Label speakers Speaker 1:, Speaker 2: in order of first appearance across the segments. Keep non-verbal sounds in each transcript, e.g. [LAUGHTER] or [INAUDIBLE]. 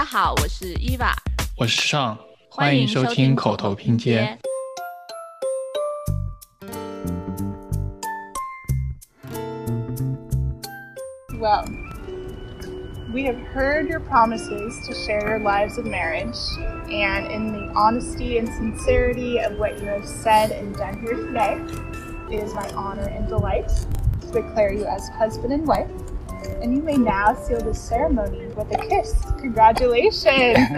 Speaker 1: 家好，我是伊娃，
Speaker 2: 我是尚，欢迎收听口头拼接。
Speaker 3: Well, we have heard your promises to share your lives of marriage, and in the honesty and sincerity of what you have said and done here today, it is my honor and delight to declare you as husband and wife. And you may now seal the ceremony with a kiss. Congratulations! [LAUGHS]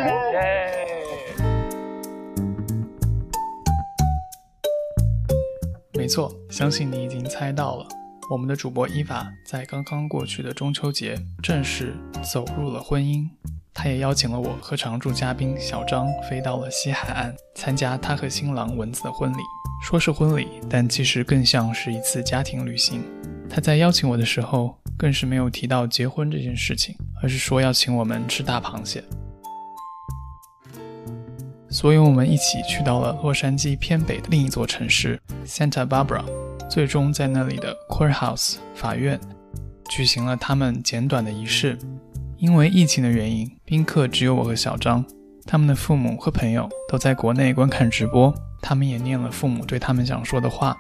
Speaker 2: 没错，相信你已经猜到了。我们的主播伊法在刚刚过去的中秋节正式走入了婚姻，她也邀请了我和常驻嘉宾小张飞到了西海岸参加她和新郎蚊子的婚礼。说是婚礼，但其实更像是一次家庭旅行。他在邀请我的时候，更是没有提到结婚这件事情，而是说要请我们吃大螃蟹。所以，我们一起去到了洛杉矶偏北的另一座城市 Santa Barbara。最终在那里的 courthouse 法院举行了他们简短的仪式。因为疫情的原因，宾客只有我和小张，他们的父母和朋友都在国内观看直播。他们也念了父母对他们想说的话。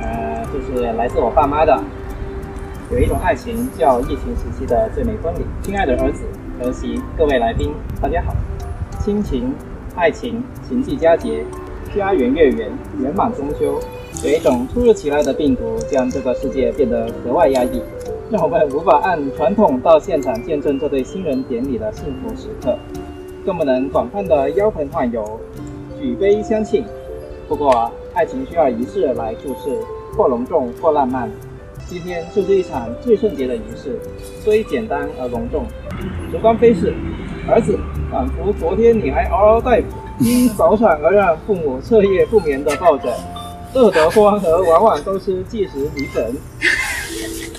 Speaker 4: 呃，这是来自我爸妈的。有一种爱情叫疫情时期的最美婚礼。亲爱的儿子、儿媳、各位来宾，大家好。亲情、爱情，情系佳节，家圆月圆，圆满中秋。有一种突如其来的病毒，将这个世界变得格外压抑，让我们无法按传统到现场见证这对新人典礼的幸福时刻，更不能广泛的邀朋唤友，举杯相庆。不过，爱情需要仪式来注释，或隆重，或浪漫。今天就是一场最圣洁的仪式，虽简单而隆重。时光飞逝，儿子，仿佛昨天你还嗷嗷待哺，因早产而让父母彻夜不眠的抱着。乐得欢和，往往都吃即食米粉。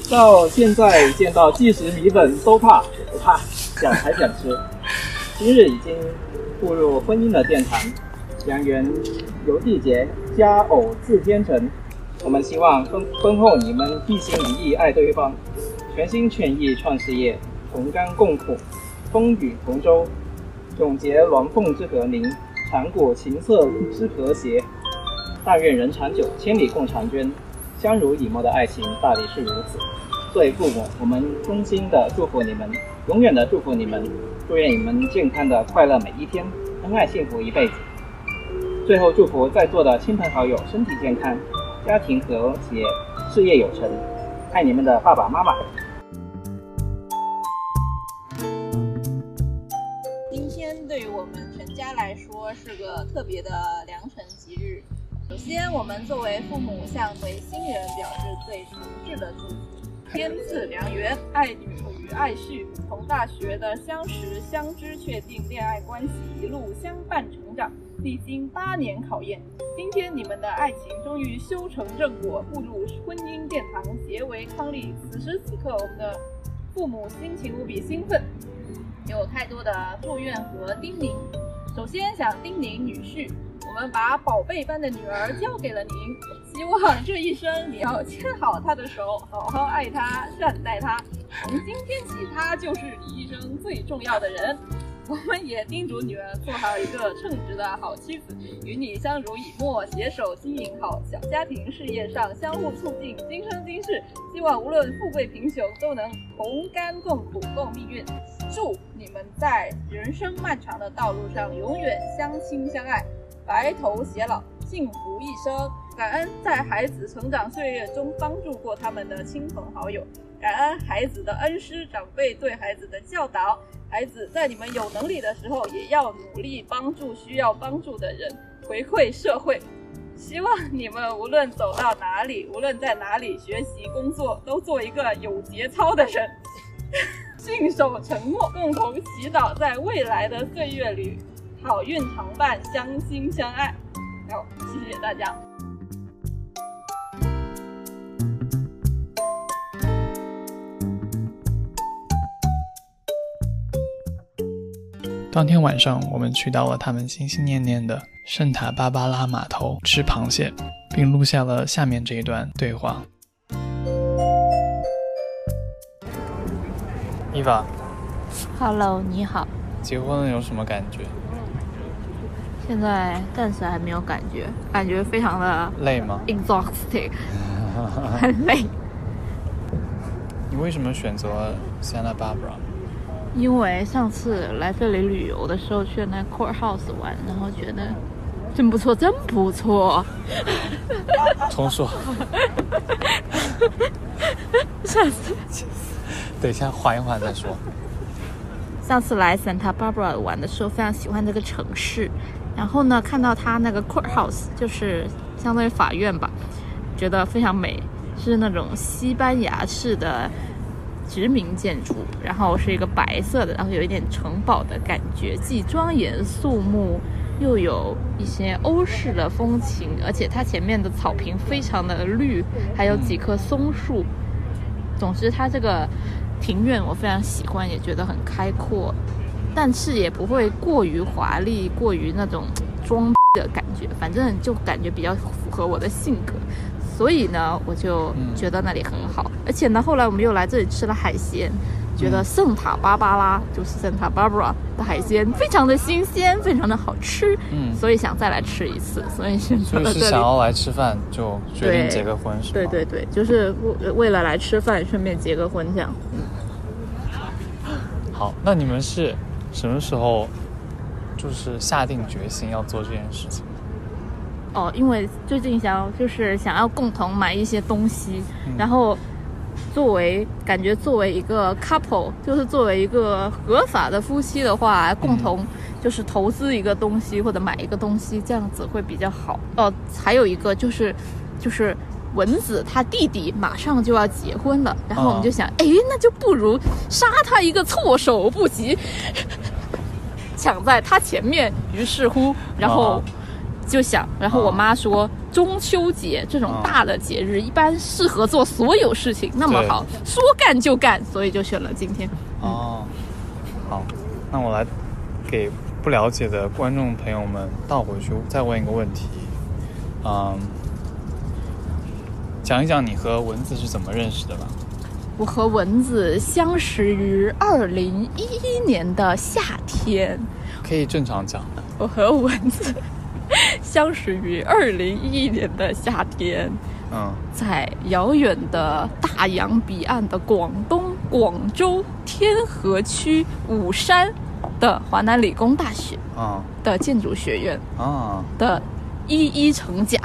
Speaker 4: 到现在见到即食米粉都怕，不怕，想还想吃。今日已经步入婚姻的殿堂，良缘由缔结，佳偶自天成。我们希望婚婚后你们一心一意爱对方，全心全意创事业，同甘共苦，风雨同舟，永结鸾凤之和鸣，长谷琴瑟之和谐。但愿人长久，千里共婵娟，相濡以沫的爱情大抵是如此。作为父母，我们衷心的祝福你们，永远的祝福你们，祝愿你们健康的快乐每一天，恩爱幸福一辈子。最后祝福在座的亲朋好友身体健康，家庭和谐，事业有成。爱你们的爸爸妈妈。
Speaker 5: 今天对于我们全家来说是个特别的良辰吉日。首先，我们作为父母，向为新人表示最诚挚的祝福。天赐良缘，爱女与爱婿从大学的相识、相知、确定恋爱关系，一路相伴成长，历经八年考验，今天你们的爱情终于修成正果，步入婚姻殿堂，结为伉俪。此时此刻，我们的父母心情无比兴奋，有太多的祝愿和叮咛。首先想叮咛女婿。我们把宝贝般的女儿交给了您，希望这一生你要牵好她的手，好好爱她，善待她。从今天起，她就是你一生最重要的人。[LAUGHS] 我们也叮嘱女儿做好一个称职的好妻子，与你相濡以沫，携手经营好小家庭，事业上相互促进，今生今世，希望无论富贵贫穷，都能同甘共苦共命运。祝你们在人生漫长的道路上永远相亲相爱。白头偕老，幸福一生。感恩在孩子成长岁月中帮助过他们的亲朋好友，感恩孩子的恩师长辈对孩子的教导。孩子在你们有能力的时候，也要努力帮助需要帮助的人，回馈社会。希望你们无论走到哪里，无论在哪里学习工作，都做一个有节操的人，[LAUGHS] 信守承诺，共同祈祷在未来的岁月里。好运常伴，相亲相爱。好，谢谢大家。
Speaker 2: 当天晚上，我们去到了他们心心念念的圣塔芭芭拉码头吃螃蟹，并录下了下面这一段对话。伊娃
Speaker 1: ，Hello，你好。
Speaker 6: 结婚了有什么感觉？
Speaker 1: 现在暂时还没有感觉，感觉非常的
Speaker 6: 累吗
Speaker 1: ？exhausting，[LAUGHS] 很累。
Speaker 6: 你为什么选择 Santa Barbara？
Speaker 1: 因为上次来这里旅游的时候去那 courthouse 玩，然后觉得真不错，真不错。
Speaker 6: 重说。
Speaker 1: 上次
Speaker 6: 等一下，缓一缓再说。
Speaker 1: 上次来 Santa Barbara 玩的时候，非常喜欢这个城市。然后呢，看到它那个 courthouse，就是相当于法院吧，觉得非常美，是那种西班牙式的殖民建筑，然后是一个白色的，然后有一点城堡的感觉，既庄严肃穆，又有一些欧式的风情，而且它前面的草坪非常的绿，还有几棵松树。总之，它这个庭院我非常喜欢，也觉得很开阔，但是也不会过于华丽，过于那种装的感觉，反正就感觉比较符合我的性格。所以呢，我就觉得那里很好。而且呢，后来我们又来这里吃了海鲜，觉得圣塔芭芭拉就是圣塔 Barbara 的海鲜非常的新鲜，非常的好吃，
Speaker 6: 嗯
Speaker 1: 所以想再来吃一次，所以选择
Speaker 6: 就是
Speaker 1: 了这里。
Speaker 6: 想要来吃饭，就决定结个婚，是吗？
Speaker 1: 对对对，就是为为了来吃饭，顺便结个婚这样。
Speaker 6: 嗯好，那你们是什么时候就是下定决心要做这件事情？
Speaker 1: 哦，因为最近想要就是想要共同买一些东西，
Speaker 6: 嗯
Speaker 1: 然后作为感觉作为一个 couple，就是作为一个合法的夫妻的话，共同就是投资一个东西或者买一个东西，这样子会比较好。哦，还有一个就是就是。蚊子他弟弟马上就要结婚了，然后我们就想，哎、那就不如杀他一个措手不及，[LAUGHS] 抢在他前面。于是乎，然后
Speaker 6: 啊
Speaker 1: 就想，然后我妈说，中秋节这种大的节日，一般适合做所有事情，那么好，说干就干，所以就选了今天。
Speaker 6: 哦，好，那我来给不了解的观众朋友们倒回去再问一个问题，嗯，讲一讲你和蚊子是怎么认识的吧？
Speaker 1: 我和蚊子相识于二零一一年的夏天，
Speaker 6: 可以正常讲。
Speaker 1: 我和蚊子相识于二零一一年的夏天，
Speaker 6: 嗯，
Speaker 1: 在遥远的大洋彼岸的广东广州天河区武山的华南理工大学
Speaker 6: 啊
Speaker 1: 的建筑学院
Speaker 6: 啊，
Speaker 1: 的一一城甲，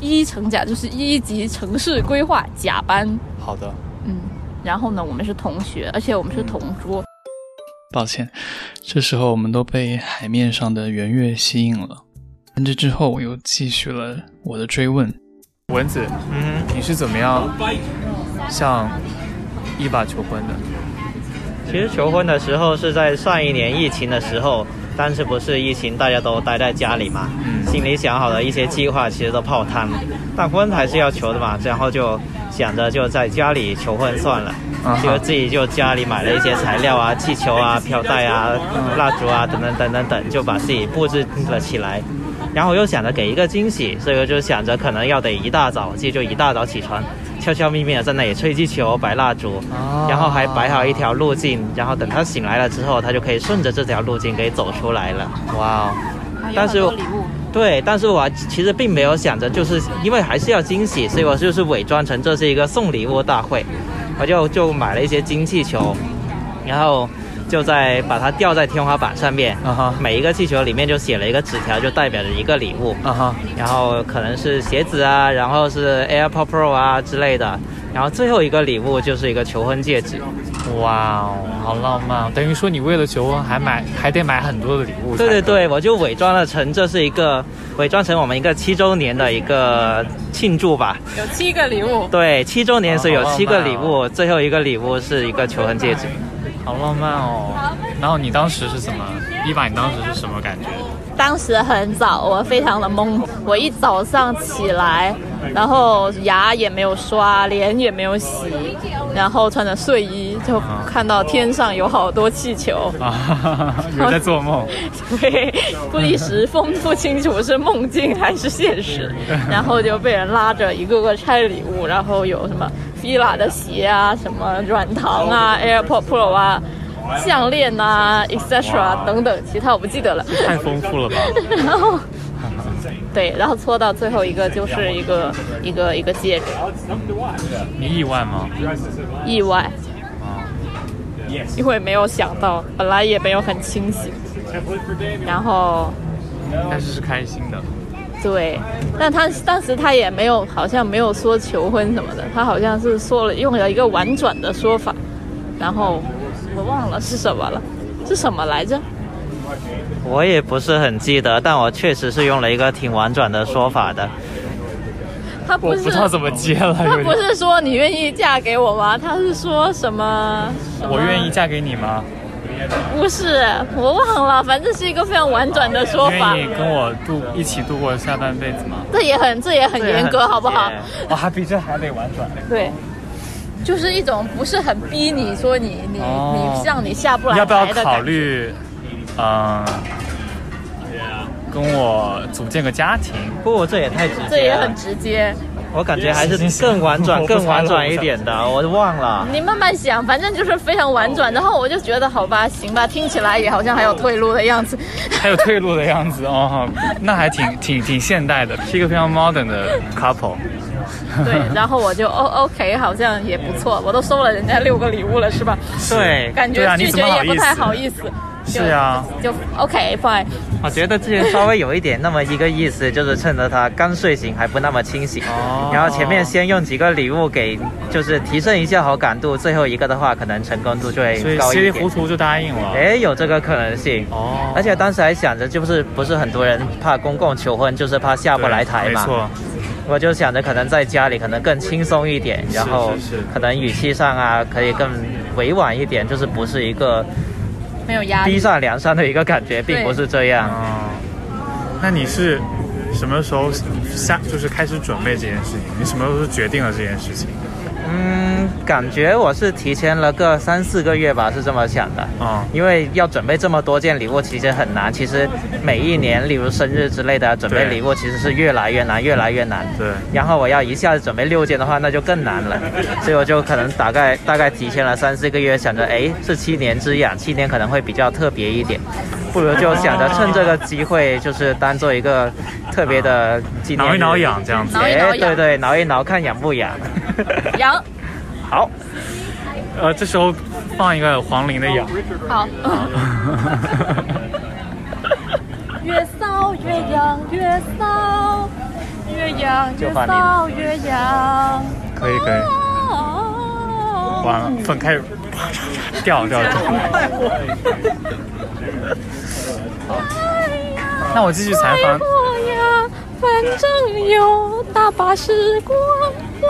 Speaker 1: 一一城甲就是一级城市规划甲班，
Speaker 6: 好的。
Speaker 1: 嗯，然后呢，我们是同学，而且我们是同桌。
Speaker 6: 抱歉，这时候我们都被海面上的圆月吸引了。但这之后，我又继续了我的追问。蚊子，
Speaker 7: 嗯
Speaker 6: 你是怎么样向伊娃求婚的？
Speaker 7: 其实求婚的时候是在上一年疫情的时候，当时不是疫情，大家都待在家里嘛，
Speaker 6: 嗯
Speaker 7: 心里想好的一些计划其实都泡汤，但婚还是要求的嘛，然后就想着就在家里求婚算了，
Speaker 6: 啊哈
Speaker 7: 就自己就家里买了一些材料啊、气球啊、飘带啊、蜡烛啊等等等等等，就把自己布置了起来。然后又想着给一个惊喜，所以我就想着可能要得一大早，自己就一大早起床，悄悄咪咪的在那里吹气球、摆蜡烛，然后还摆好一条路径，然后等他醒来了之后，他就可以顺着这条路径给走出来了。
Speaker 6: 哇哦，
Speaker 1: 还有
Speaker 7: 但是对，但是我其实并没有想着，就是因为还是要惊喜，所以我就是伪装成这是一个送礼物大会，我就就买了一些金气球，然后就在把它吊在天花板上面，
Speaker 6: 啊哈
Speaker 7: 每一个气球里面就写了一个纸条，就代表着一个礼物。
Speaker 6: 啊哈，
Speaker 7: 然后可能是鞋子啊，然后是 AirPod Pro 啊之类的，然后最后一个礼物就是一个求婚戒指。
Speaker 6: 哇哦，好浪漫哦！等于说你为了求婚还买还得买很多的礼物。
Speaker 7: 对对对，，我就伪装了成这是一个伪装成我们一个七周年的一个庆祝吧。
Speaker 1: 有七个礼物。
Speaker 7: 对，七周年所以有七个礼物，最后一个礼物是一个求婚戒指。
Speaker 6: 好浪漫哦。然后你当时是怎么？一把，你当时是什么感觉？
Speaker 1: 当时很早，我非常的懵。我一早上起来，然后牙也没有刷，脸也没有洗，然后穿着睡衣，就看到天上有好多气球。
Speaker 6: 啊，[LAUGHS] 有在做梦。[LAUGHS]
Speaker 1: 对，不一时分不清楚是梦境还是现实，然后就被人拉着一个个拆礼物，然后有什么 fila 的鞋啊，什么软糖啊，AirPod Pro 啊，项链呐、etc. 等等，其他我不记得了。
Speaker 6: 太丰富了吧？[LAUGHS]
Speaker 1: 然后，[LAUGHS] 对，然后搓到最后一个就是一个一个一个戒指，
Speaker 6: 你意外吗？
Speaker 1: 意外，
Speaker 6: 啊，
Speaker 1: 因为没有想到，本来也没有很清醒，然后
Speaker 6: 但是是开心的。
Speaker 1: 对，但他当时他也没有，好像没有说求婚什么的，他好像是说了用了一个婉转的说法，然后我忘了是什么了，是什么来着？
Speaker 7: 我也不是很记得，但我确实是用了一个挺婉转的说法的。
Speaker 1: 他不是
Speaker 6: 我不知道怎么接了，
Speaker 1: 他不。是说你愿意嫁给我吗？他是说什么？什么
Speaker 6: 我愿意。嫁给你吗？
Speaker 1: 不是，我忘了，反正是一个非常婉转的说法
Speaker 6: 愿。意跟我度一起度过下半辈子吗？
Speaker 1: 这也很这也很严格，好不好？
Speaker 6: 我，还比这还得婉转。
Speaker 1: 对，就是一种不是很逼你说你你、
Speaker 6: 哦
Speaker 1: 你让你下不来
Speaker 6: 要不要考。虑，嗯、跟我组建个家庭？
Speaker 7: 不过这也太直接了，
Speaker 1: 这也很直接，
Speaker 7: 我感觉还是更婉转、[LAUGHS] 更婉转一点的，我忘了。
Speaker 1: 你慢慢想，反正就是非常婉转。然后我就觉得好吧，行吧，听起来也好像还有退路的样子。[LAUGHS]
Speaker 6: 还有退路的样子哦，那还挺挺挺现代的，是一个非常 modern 的 couple。[LAUGHS]
Speaker 1: 对，然后我就 O OK，好像也不错，我都收了人家六个礼物了，是吧？
Speaker 7: 对，[LAUGHS]
Speaker 1: 感觉拒绝也不太
Speaker 6: 好意思。是啊，
Speaker 1: 就 OK fine。
Speaker 7: 我觉得之前稍微有一点那么一个意思，就是趁着他刚睡醒还不那么清醒，
Speaker 6: 哦
Speaker 7: 然后前面先用几个礼物给，就是提升一下好感度，最后一个的话可能成功度就会高一点
Speaker 6: 稀里糊。涂就答应了。
Speaker 7: 哎，有这个可能性。
Speaker 6: 哦，
Speaker 7: 而且当时还想着，就是不是很多人怕公共求婚，就是怕下不来台嘛。
Speaker 6: 没错，
Speaker 7: 我就想着可能在家里可能更轻松一点，然后可能语气上啊可以更委婉一点，就是不是一个
Speaker 1: 没有压力。
Speaker 7: 逼上梁山的一个感觉，并不是这样。
Speaker 6: 哦，那你是什么时候下就是开始准备这件事情？你什么时候决定了这件事情？
Speaker 7: 嗯，感觉我是提前了个三四个月吧，是这么想的。
Speaker 6: 啊、
Speaker 7: 因为要准备这么多件礼物，其实很难。其实每一年，例如生日之类的，准备礼物其实是越来越难，越来越难。
Speaker 6: 对
Speaker 7: 然后我要一下子准备六件的话，那就更难了。所以我就可能大概大概提前了三四个月，想着，哎，是七年之痒，七年可能会比较特别一点，不如就想着趁这个机会，就是当做一个特别的纪念日。[LAUGHS]
Speaker 6: 挠一挠痒这样子。
Speaker 7: 哎，
Speaker 1: 挠一挠痒
Speaker 7: 对对，挠一挠看痒不痒。[LAUGHS]
Speaker 1: 羊
Speaker 7: 好，
Speaker 6: 呃，这时候放一个黄龄的痒。
Speaker 1: 好。[LAUGHS] 越骚越痒，越骚越痒，越骚越痒。
Speaker 6: 可以可以，
Speaker 1: 啊
Speaker 6: 完了，粉开始啪嚓嚓掉掉掉。那我继续采访
Speaker 1: 反正有大把时光来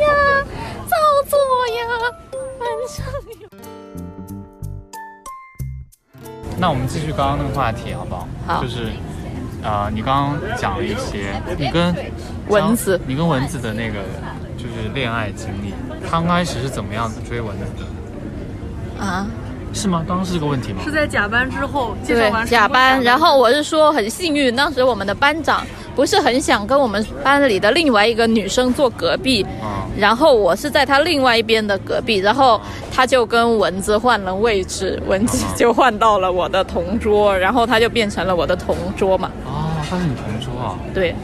Speaker 1: 呀，照做呀，反正有。
Speaker 6: 那我们继续刚刚那个话题好不好？
Speaker 1: 好
Speaker 6: 就是，呃，你刚刚讲了一些你跟
Speaker 1: 蚊子
Speaker 6: 你跟蚊子的那个就是恋爱经历，刚开始是怎么样子追蚊子的？
Speaker 1: 啊，
Speaker 6: 是吗？刚刚是这个问题吗？
Speaker 8: 是在甲班之后介
Speaker 1: 对
Speaker 8: 绍完，
Speaker 1: 甲班，然后我是说很幸运，当时我们的班长不是很想跟我们班里的另外一个女生坐隔壁，
Speaker 6: 啊、
Speaker 1: 然后我是在他另外一边的隔壁，然后他就跟蚊子换了位置，蚊子就换到了我的同桌，然后他就变成了我的同桌嘛，
Speaker 6: 哦，他是你同桌啊，
Speaker 1: 对，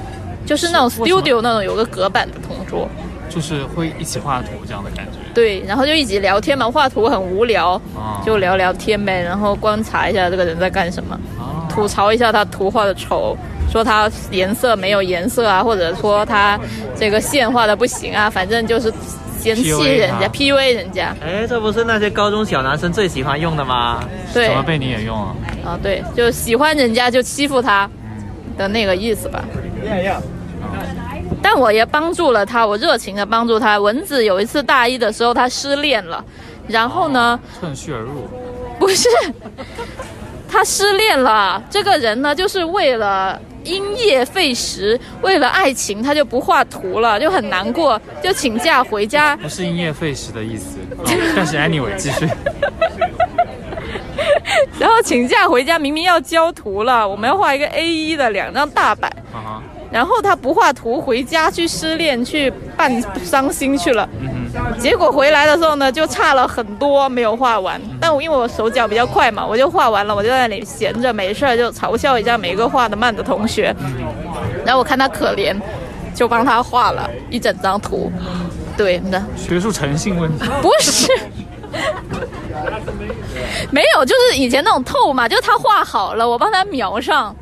Speaker 1: 就是那种 studio 那种有个隔板的同桌，
Speaker 6: 就是会一起画图这样的感觉。
Speaker 1: 对，然后就一直聊天嘛，画图很无聊，
Speaker 6: 啊，
Speaker 1: 就聊聊天呗，然后观察一下这个人在干什么。
Speaker 6: 啊，
Speaker 1: 吐槽一下他图画的丑，说他颜色没有颜色啊，或者说他这个线画的不行啊，反正就是嫌弃人家，PUA 人家。
Speaker 7: 哎，这不是那些高中小男生最喜欢用的吗？
Speaker 1: 对
Speaker 6: 怎么被你也用啊？
Speaker 1: 啊，对，就喜欢人家就欺负他的那个意思吧。但我也帮助了他，我热情的帮助他。蚊子有一次大一的时候，他失恋了，然后呢，
Speaker 6: 趁虚而入。
Speaker 1: 不是，他失恋了。这个人呢，就是为了因噎废食，为了爱情，他就不画图了，就很难过，就请假回家。
Speaker 6: 不是因噎废食的意思，哦但是 anyway 继续。[LAUGHS]
Speaker 1: 然后请假回家，明明要交图了，我们要画一个 A 1的两张大板，然后他不画图，回家去失恋，去办伤心去了。结果回来的时候呢，就差了很多没有画完。
Speaker 6: 嗯
Speaker 1: 但我因为我手脚比较快嘛，我就画完了，我就在那里闲着没事儿就嘲笑一下每一个画的慢的同学。然后我看他可怜，就帮他画了一整张图。对的，
Speaker 6: 学术诚信问题。
Speaker 1: 不是，没有，就是以前那种透嘛，就是他画好了，我帮他描上。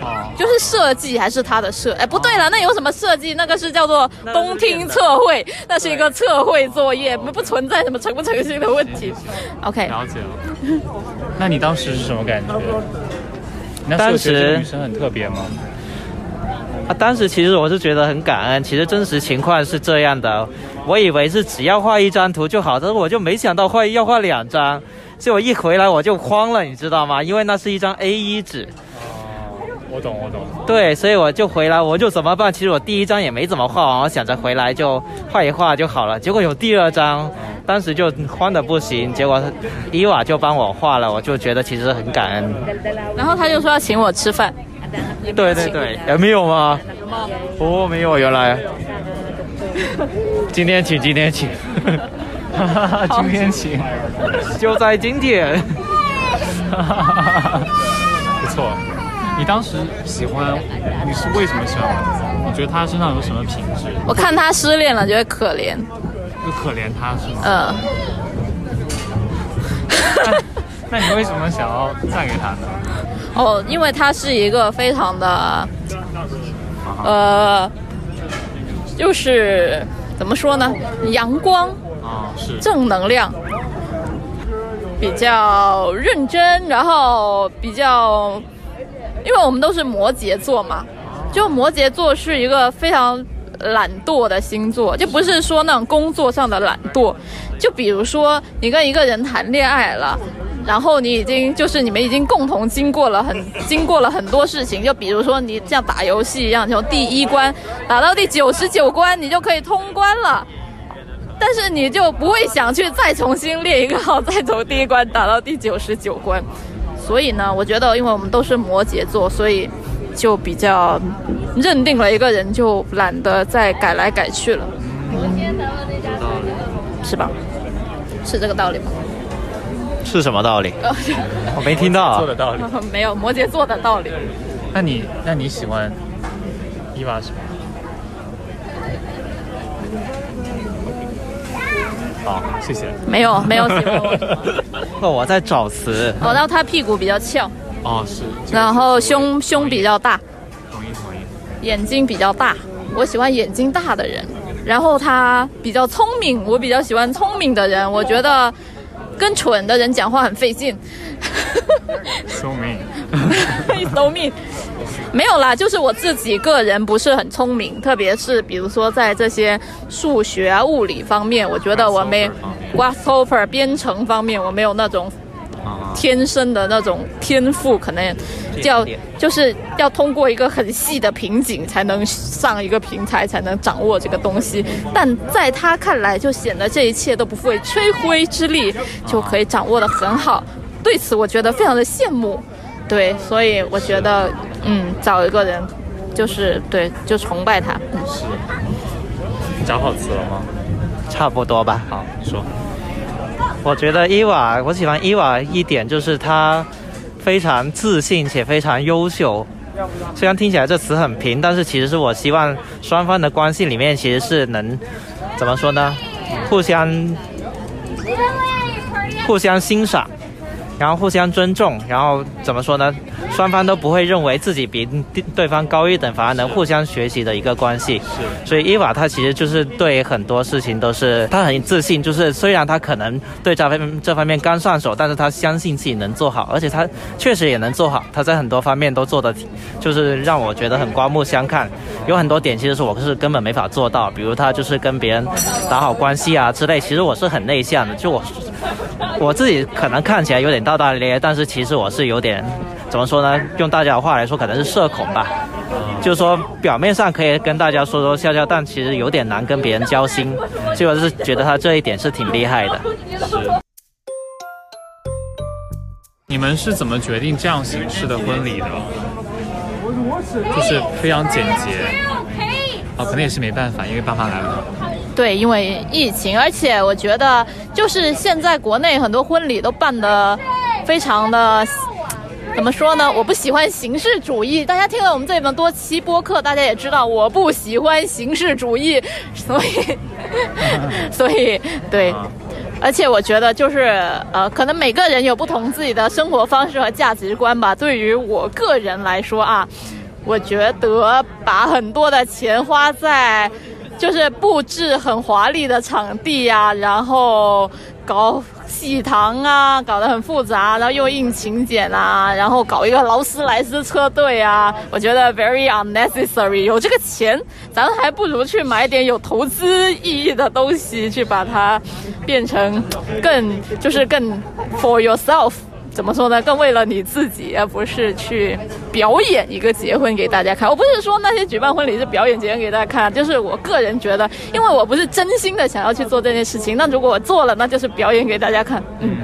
Speaker 6: 哦，
Speaker 1: 就是设计还是他的设？哎，不对了，那有什么设计？那个是叫做东听测绘，那是一个测绘作业，不不存在什么诚不诚信的问题。OK，
Speaker 6: 了解了。那你当时是什么感觉？你当时觉得女生很特别吗？
Speaker 7: 啊，当时其实我是觉得很感恩。其实真实情况是这样的，我以为是只要画一张图就好，但是我就没想到画要画两张，所以我一回来我就慌了，你知道吗？因为那是一张 A1 纸。
Speaker 6: 我懂，我懂。
Speaker 7: 对，所以我就回来，我就怎么办？其实我第一张也没怎么画完，我想着回来就画一画就好了。结果有第二张，当时就慌的不行。结果伊娃就帮我画了，我就觉得其实很感恩。
Speaker 1: 然后他就说要请我吃饭。
Speaker 7: 对对对，也没有吗？哦，没有，原来。今天请，今天请。
Speaker 6: 哈 [LAUGHS] 哈今天请，
Speaker 7: 就在今天。
Speaker 6: 哈哈哈不错。你当时喜欢，你是为什么喜欢王子？你觉得他身上有什么品质？
Speaker 1: 我看他失恋了，觉得可怜。
Speaker 6: 就可怜他是吗？
Speaker 1: 嗯。
Speaker 6: 那你为什么想要嫁给他呢？
Speaker 1: 哦，因为他是一个非常的，呃，就是怎么说呢？阳光
Speaker 6: 啊，是
Speaker 1: 正能量，比较认真，然后比较。因为我们都是摩羯座嘛，就摩羯座是一个非常懒惰的星座，就不是说那种工作上的懒惰，就比如说你跟一个人谈恋爱了，然后你已经就是你们已经共同经过了很经过了很多事情，就比如说你像打游戏一样，从第一关打到第九十九关，你就可以通关了，但是你就不会想去再重新列一个号，再从第一关打到第九十九关。所以呢，我觉得，因为我们都是摩羯座，所以就比较认定了一个人，就懒得再改来改去了。是吧？是这个道理吗？
Speaker 7: 是什么道理？我没听到。
Speaker 6: 做的道理。[LAUGHS]
Speaker 1: 没有摩羯座的道理。
Speaker 6: 那你那你喜欢伊娃什么？好，谢谢。
Speaker 1: 没有，没有喜欢
Speaker 7: 我。[LAUGHS] 我在找词。
Speaker 1: 哦，然后他屁股比较翘。
Speaker 6: 哦，是。
Speaker 1: 然后胸胸比较大。
Speaker 6: 同意同意。
Speaker 1: 眼睛比较大，我喜欢眼睛大的人。然后他比较聪明，我比较喜欢聪明的人。我觉得跟蠢的人讲话很费劲。
Speaker 6: So mean.
Speaker 1: So mean. 没有啦，就是我自己个人不是很聪明，特别是比如说在这些数学啊、物理方面，我觉得我没 grasshopper 编程方面我没有那种天生的那种天赋，可能要就是要通过一个很细的瓶颈才能上一个平台，才能掌握这个东西。但在他看来，就显得这一切都不费吹灰之力就可以掌握的很好。对此，我觉得非常的羡慕。对，所以我觉得。嗯，找一个人，就是对，就崇拜他。
Speaker 6: 是，找好词了吗？
Speaker 7: 差不多吧。
Speaker 6: 好，你说。
Speaker 7: 我觉得伊娃，我喜欢伊娃一点就是她非常自信且非常优秀。虽然听起来这词很平，但是其实是我希望双方的关系里面其实是能怎么说呢？互相互相欣赏。然后互相尊重，然后怎么说呢？双方都不会认为自己比对方高一等，反而能互相学习的一个关系。
Speaker 6: 是，
Speaker 7: 所以伊娃她其实就是对很多事情都是她很自信，就是虽然她可能对这方面这方面刚上手，但是她相信自己能做好，而且她确实也能做好。她在很多方面都做的，就是让我觉得很刮目相看。有很多点其实是我是根本没法做到，比如她就是跟别人打好关系啊之类。其实我是很内向的，就我。我自己可能看起来有点大大咧咧，但是其实我是有点，怎么说呢？用大家的话来说，可能是社恐吧。就是说表面上可以跟大家说说笑笑，但其实有点难跟别人交心。所以我是觉得他这一点是挺厉害的。
Speaker 6: 是。你们是怎么决定这样形式的婚礼的？就是非常简洁。哦，可能也是没办法，因为爸妈来了。
Speaker 1: 对，因为疫情，而且我觉得就是现在国内很多婚礼都办的非常的。怎么说呢？我不喜欢形式主义。大家听了我们这么多期播客，大家也知道我不喜欢形式主义，所以，[LAUGHS] 所以对，而且我觉得就是呃，可能每个人有不同自己的生活方式和价值观吧。对于我个人来说啊，我觉得把很多的钱花在就是布置很华丽的场地呀，然后搞。喜糖啊，搞得很复杂，然后又印请柬啊，然后搞一个劳斯莱斯车队啊，我觉得 very unnecessary。有这个钱，咱还不如去买点有投资意义的东西，去把它变成更就是更 for yourself。怎么说呢？更为了你自己，而不是去表演一个结婚给大家看。我不是说那些举办婚礼是表演结婚给大家看，就是我个人觉得，因为我不是真心的想要去做这件事情。那如果我做了，那就是表演给大家看。嗯，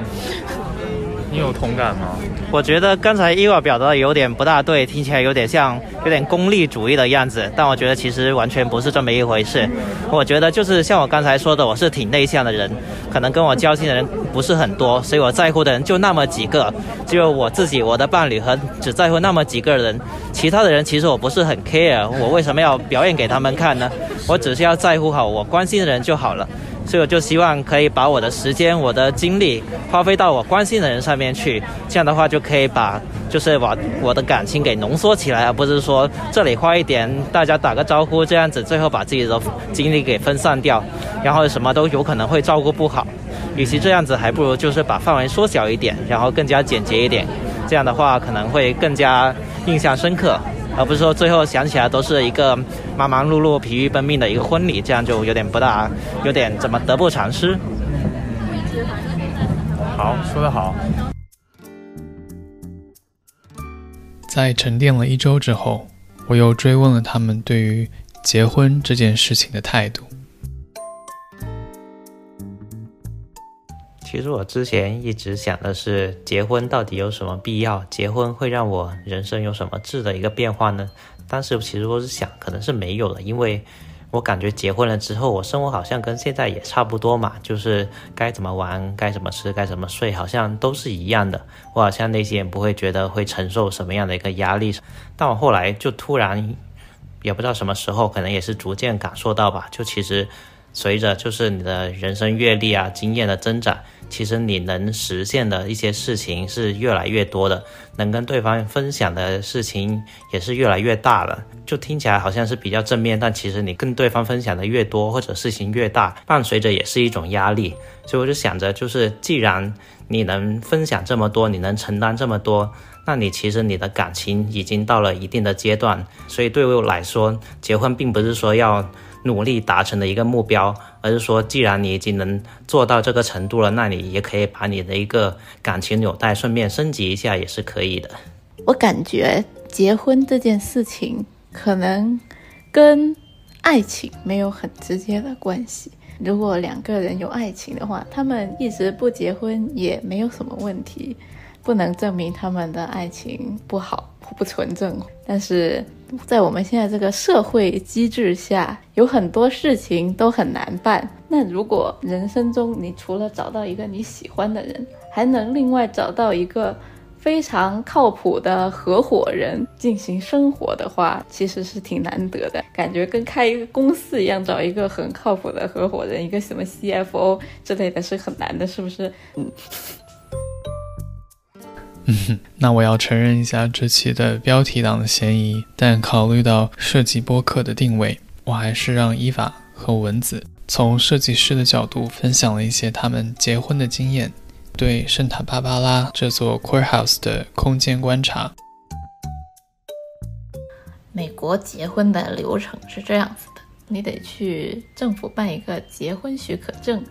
Speaker 6: 你有同感吗？
Speaker 7: 我觉得刚才伊娃表达的有点不大对，听起来有点像有点功利主义的样子。但我觉得其实完全不是这么一回事。我觉得就是像我刚才说的，我是挺内向的人，可能跟我交心的人不是很多，所以我在乎的人就那么几个，只有我自己、我的伴侣和只在乎那么几个人。其他的人其实我不是很 care，我为什么要表演给他们看呢？我只是要在乎好我关心的人就好了。所以我就希望可以把我的时间、我的精力花费到我关心的人上面去，这样的话就可以把就是把我的感情给浓缩起来，而不是说这里花一点，大家打个招呼这样子，最后把自己的精力给分散掉，然后什么都有可能会照顾不好。与其这样子，还不如就是把范围缩小一点，然后更加简洁一点，这样的话可能会更加印象深刻。而不是说最后想起来都是一个忙忙碌碌、疲于奔命的一个婚礼，这样就有点不大，有点怎么得不偿失。
Speaker 6: 好，说得好。在沉淀了一周之后，我又追问了他们对于结婚这件事情的态度。
Speaker 7: 其实我之前一直想的是，结婚到底有什么必要？结婚会让我人生有什么质的一个变化呢？当时其实我是想，可能是没有了，因为我感觉结婚了之后，我生活好像跟现在也差不多嘛，就是该怎么玩、该怎么吃、该怎么睡，好像都是一样的。我好像内心也不会觉得会承受什么样的一个压力。但我后来就突然，也不知道什么时候，可能也是逐渐感受到吧，就其实。随着就是你的人生阅历啊、经验的增长，其实你能实现的一些事情是越来越多的，能跟对方分享的事情也是越来越大了。就听起来好像是比较正面，但其实你跟对方分享的越多或者事情越大，伴随着也是一种压力。所以我就想着，就是既然你能分享这么多，你能承担这么多，那你其实你的感情已经到了一定的阶段。所以对我来说，结婚并不是说要。努力达成的一个目标，而是说，既然你已经能做到这个程度了，那你也可以把你的一个感情纽带顺便升级一下，也是可以的。
Speaker 1: 我感觉结婚这件事情可能跟爱情没有很直接的关系。如果两个人有爱情的话，他们一直不结婚也没有什么问题，不能证明他们的爱情不好。不纯正，但是在我们现在这个社会机制下，有很多事情都很难办。那如果人生中你除了找到一个你喜欢的人，还能另外找到一个非常靠谱的合伙人进行生活的话，其实是挺难得的。感觉跟开一个公司一样，找一个很靠谱的合伙人，一个什么 CFO 之类的是很难的，是不是？嗯。
Speaker 6: 嗯，[LAUGHS] 那我要承认一下这期的标题党的嫌疑，但考虑到设计播客的定位，我还是让伊法和蚊子从设计师的角度分享了一些他们结婚的经验，对圣塔芭芭拉这座 courthouse 的空间观察。
Speaker 1: 美国结婚的流程是这样子的，你得去政府办一个结婚许可证。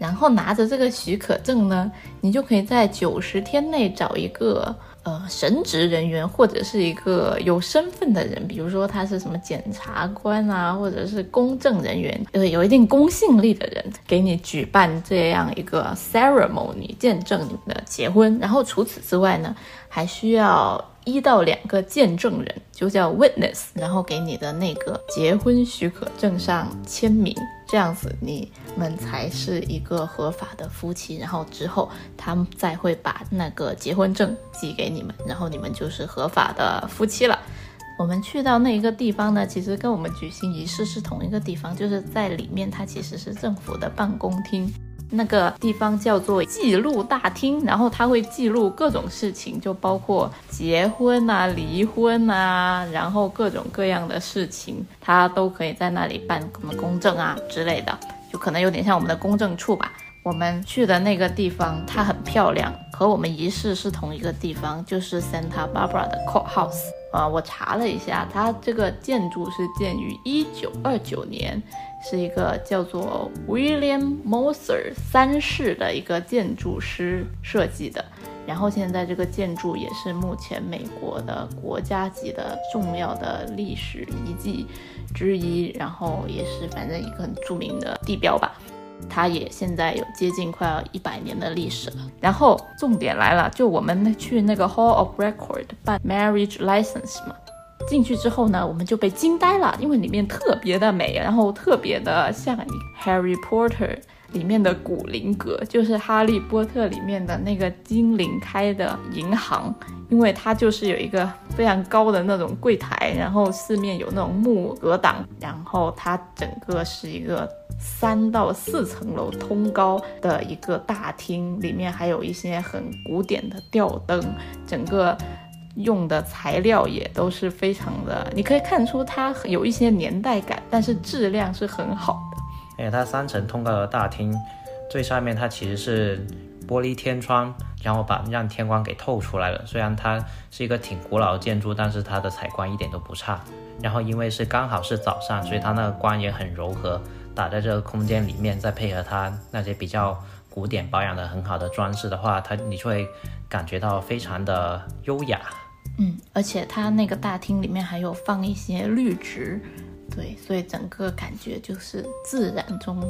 Speaker 1: 然后拿着这个许可证呢，你就可以在九十天内找一个呃神职人员或者是一个有身份的人，比如说他是什么检察官啊，或者是公证人员，对，有一定公信力的人，给你举办这样一个 ceremony，见证你们的结婚。然后除此之外呢，还需要。一到两个见证人，就叫 witness，然后给你的那个结婚许可证上签名，这样子你们才是一个合法的夫妻。然后之后他们再会把那个结婚证寄给你们，然后你们就是合法的夫妻了。我们去到那一个地方呢，其实跟我们举行仪式是同一个地方，就是在里面，它其实是政府的办公厅。那个地方叫做记录大厅，然后它会记录各种事情，就包括结婚啊、离婚啊，然后各种各样的事情，它都可以在那里办什么公证啊之类的，就可能有点像我们的公证处吧。我们去的那个地方，它很漂亮，和我们仪式是同一个地方，就是 Santa Barbara 的 Courthouse。啊，我查了一下，它这个建筑是建于一九二九年，是一个叫做 William Moser 三世的一个建筑师设计的。然后现在这个建筑也是目前美国的国家级的重要的历史遗迹之一，然后也是反正一个很著名的地标吧。它也现在有接近快要一百年的历史了。然后重点来了，就我们去那个 Hall of Record 办 marriage license 嘛，进去之后呢，我们就被惊呆了，因为里面特别的美，然后特别的像 Harry Potter 里面的古灵阁，就是哈利波特里面的那个精灵开的银行，因为它就是有一个非常高的那种柜台，然后四面有那种木格挡，然后它整个是一个。三到四层楼通高的一个大厅，里面还有一些很古典的吊灯，整个用的材料也都是非常的，你可以看出它有一些年代感，但是质量是很好的。
Speaker 7: 哎，它三层通高的大厅，最上面它其实是玻璃天窗，然后把让天光给透出来了。虽然它是一个挺古老的建筑，但是它的采光一点都不差。然后因为是刚好是早上，所以它那个光也很柔和。打在这个空间里面，再配合它那些比较古典、保养的很好的装饰的话，它你就会感觉到非常的优雅。
Speaker 1: 嗯，而且它那个大厅里面还有放一些绿植，对，所以整个感觉就是自然中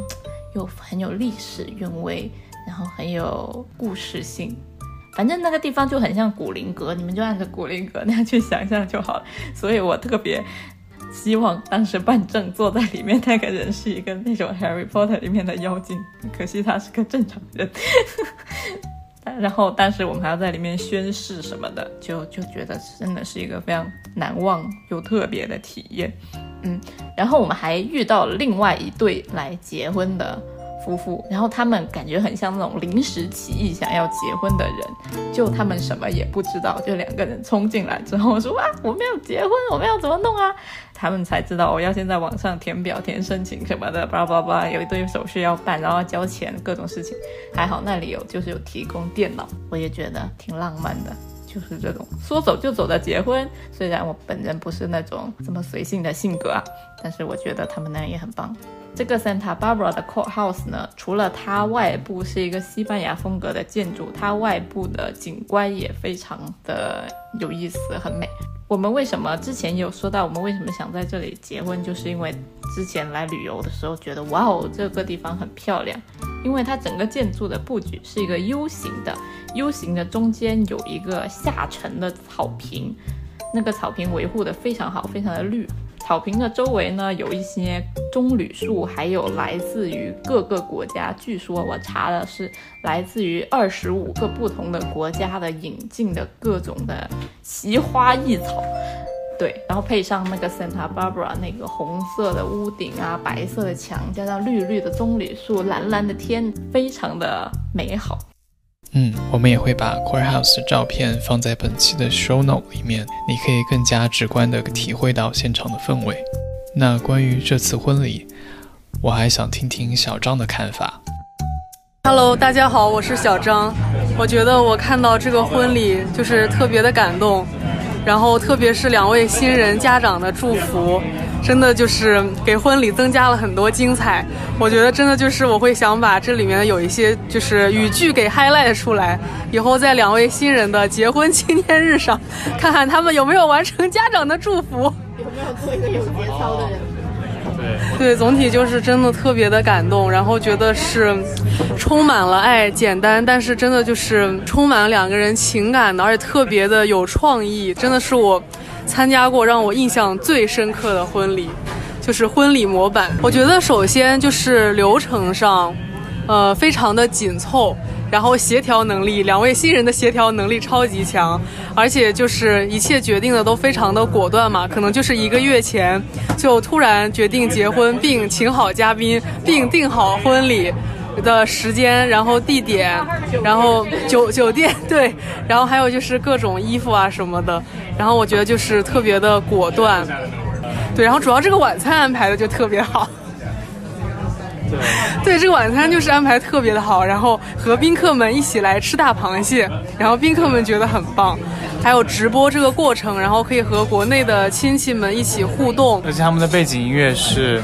Speaker 1: 又很有历史韵味，然后很有故事性。反正那个地方就很像古灵阁，你们就按着古灵阁那样去想象就好了。所以我特别。希望当时办证坐在里面那个人是一个那种《Harry Potter》里面的妖精，可惜他是个正常人。然后但是我们还要在里面宣誓什么的，就就觉得真的是一个非常难忘又特别的体验。嗯，然后我们还遇到了另外一对来结婚的。夫妇，然后他们感觉很像那种临时起意想要结婚的人，就他们什么也不知道，就两个人冲进来之后说啊，我们要结婚，我们要怎么弄啊？他们才知道我要先在网上填表、填申请什么的，巴拉巴拉，有一堆手续要办，然后交钱，各种事情。还好那里有，就是有提供电脑，我也觉得挺浪漫的，就是这种说走就走的结婚。虽然我本人不是那种这么随性的性格啊，但是我觉得他们那也很棒。这个 Santa Barbara 的 Courthouse 呢，除了它外部是一个西班牙风格的建筑，它外部的景观也非常的有意思，很美。我们为什么之前有说到，我们为什么想在这里结婚，就是因为之前来旅游的时候觉得，哇哦，这个地方很漂亮，因为它整个建筑的布局是一个 U 型的，U 型的中间有一个下沉的草坪，那个草坪维护的非常好，非常的绿。草坪的周围呢，有一些棕榈树，还有来自于各个国家，据说我查的是来自于二十五个不同的国家的引进的各种的奇花异草，对，然后配上那个 Santa Barbara 那个红色的屋顶啊，白色的墙，加上绿绿的棕榈树，蓝蓝的天，非常的美好。
Speaker 6: 嗯，我们也会把 Courthouse 照片放在本期的 Show Note 里面，你可以更加直观地体会到现场的氛围。那关于这次婚礼，我还想听听小张的看法。
Speaker 8: Hello，大家好，我是小张。我觉得我看到这个婚礼就是特别的感动，然后特别是两位新人家长的祝福。真的就是给婚礼增加了很多精彩，我觉得真的就是我会想把这里面有一些就是语句给 highlight 出来，以后在两位新人的结婚纪念日上，看看他们有没有完成家长的祝福，
Speaker 1: 有没有做一个有节操的人。
Speaker 9: 对，
Speaker 6: 对
Speaker 8: 对，总体就是真的特别的感动，然后觉得是充满了爱，简单，但是真的就是充满了两个人情感的，而且特别的有创意，真的是我参加过让我印象最深刻的婚礼，就是婚礼模板。我觉得首先就是流程上，呃，非常的紧凑。然后协调能力，两位新人的协调能力超级强，而且就是一切决定的都非常的果断嘛，可能就是一个月前就突然决定结婚，并请好嘉宾，并定好婚礼的时间，然后地点，然后酒酒店 [LAUGHS] 对，然后还有就是各种衣服啊什么的，然后我觉得就是特别的果断，对，然后主要这个晚餐安排的就特别好。对，这个晚餐就是安排特别的好，然后和宾客们一起来吃大螃蟹，然后宾客们觉得很棒，还有直播这个过程，然后可以和国内的亲戚们一起互动，
Speaker 6: 而且他们的背景音乐是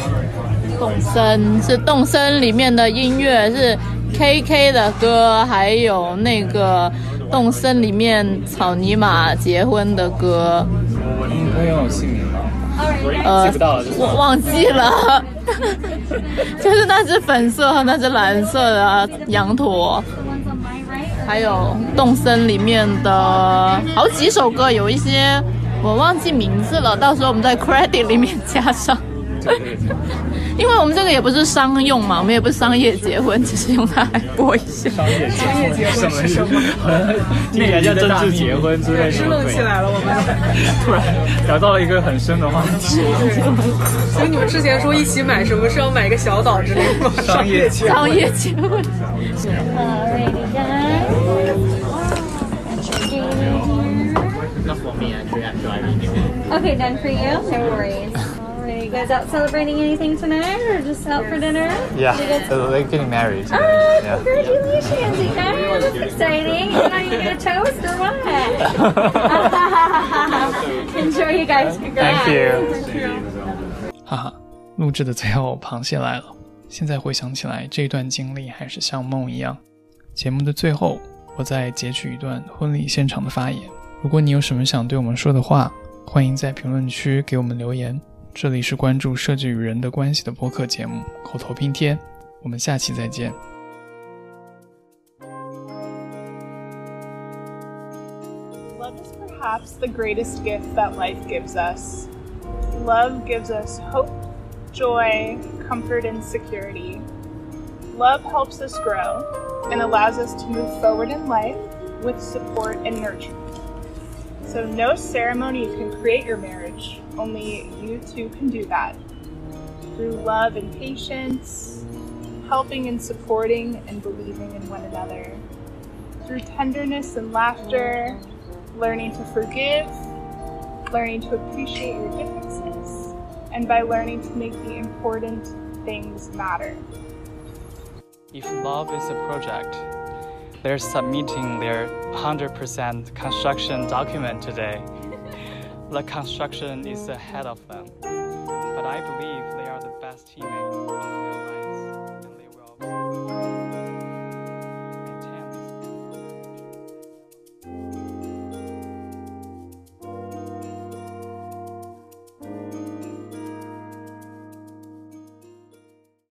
Speaker 1: 动森，是动森里面的音乐是 K K 的歌，还有那个动森里面草泥马结婚的歌。
Speaker 6: 你可以用我姓名吗？
Speaker 1: 呃，我忘记了，[LAUGHS] 就是那只粉色和那只蓝色的羊驼，还有动森里面的好几首歌，有一些我忘记名字了，到时候我们在 credit 里面加上。因为我们这个也不是商用嘛，我们也不是商业结婚，只是用它来播一下。
Speaker 6: 商业商业结婚是什么？那个叫政治结婚之类的。
Speaker 8: 是弄起来了，我们
Speaker 6: 突然聊到了一个很深的话题。
Speaker 8: 所以你们之前说一起买什么是要买一个小岛之类的吗？
Speaker 6: 商业结 [LAUGHS]
Speaker 1: 商业结婚。
Speaker 9: Okay, done for you. No worries. Alright, you guys out celebrating anything tonight, or just out for dinner?
Speaker 6: Yeah,
Speaker 9: You guys-
Speaker 6: they're getting married.
Speaker 9: Oh,
Speaker 6: Yeah.
Speaker 9: congratulations, you guys! That's exciting. And are you gonna [LAUGHS] toast or what? Enjoy, [LAUGHS] you guys. Congrats.
Speaker 6: Thank you. 哈哈，录制的最后，螃蟹来了。现在回想起来，这段经历还是像梦一样。节目的最后，我再截取一段婚礼现场的发言。如果你有什么想对我们说的话，欢迎在评论区给我们留言。 这里是关注设计与人的关系的播客节目《口头拼贴》，我们下期再见。
Speaker 3: Love is perhaps the greatest gift that life gives us. Love gives us hope, joy, comfort, and security. Love helps us grow and allows us to move forward in life with support and nurture. So, no ceremony can create your marriage, only you two can do that. Through love and patience, helping and supporting and believing in one another. Through tenderness and laughter, learning to forgive, learning to appreciate your differences, and by learning to make the important things matter.
Speaker 10: If love is a project, they're submitting their 100% construction document today. the construction is ahead of them, but I believe they are the best team.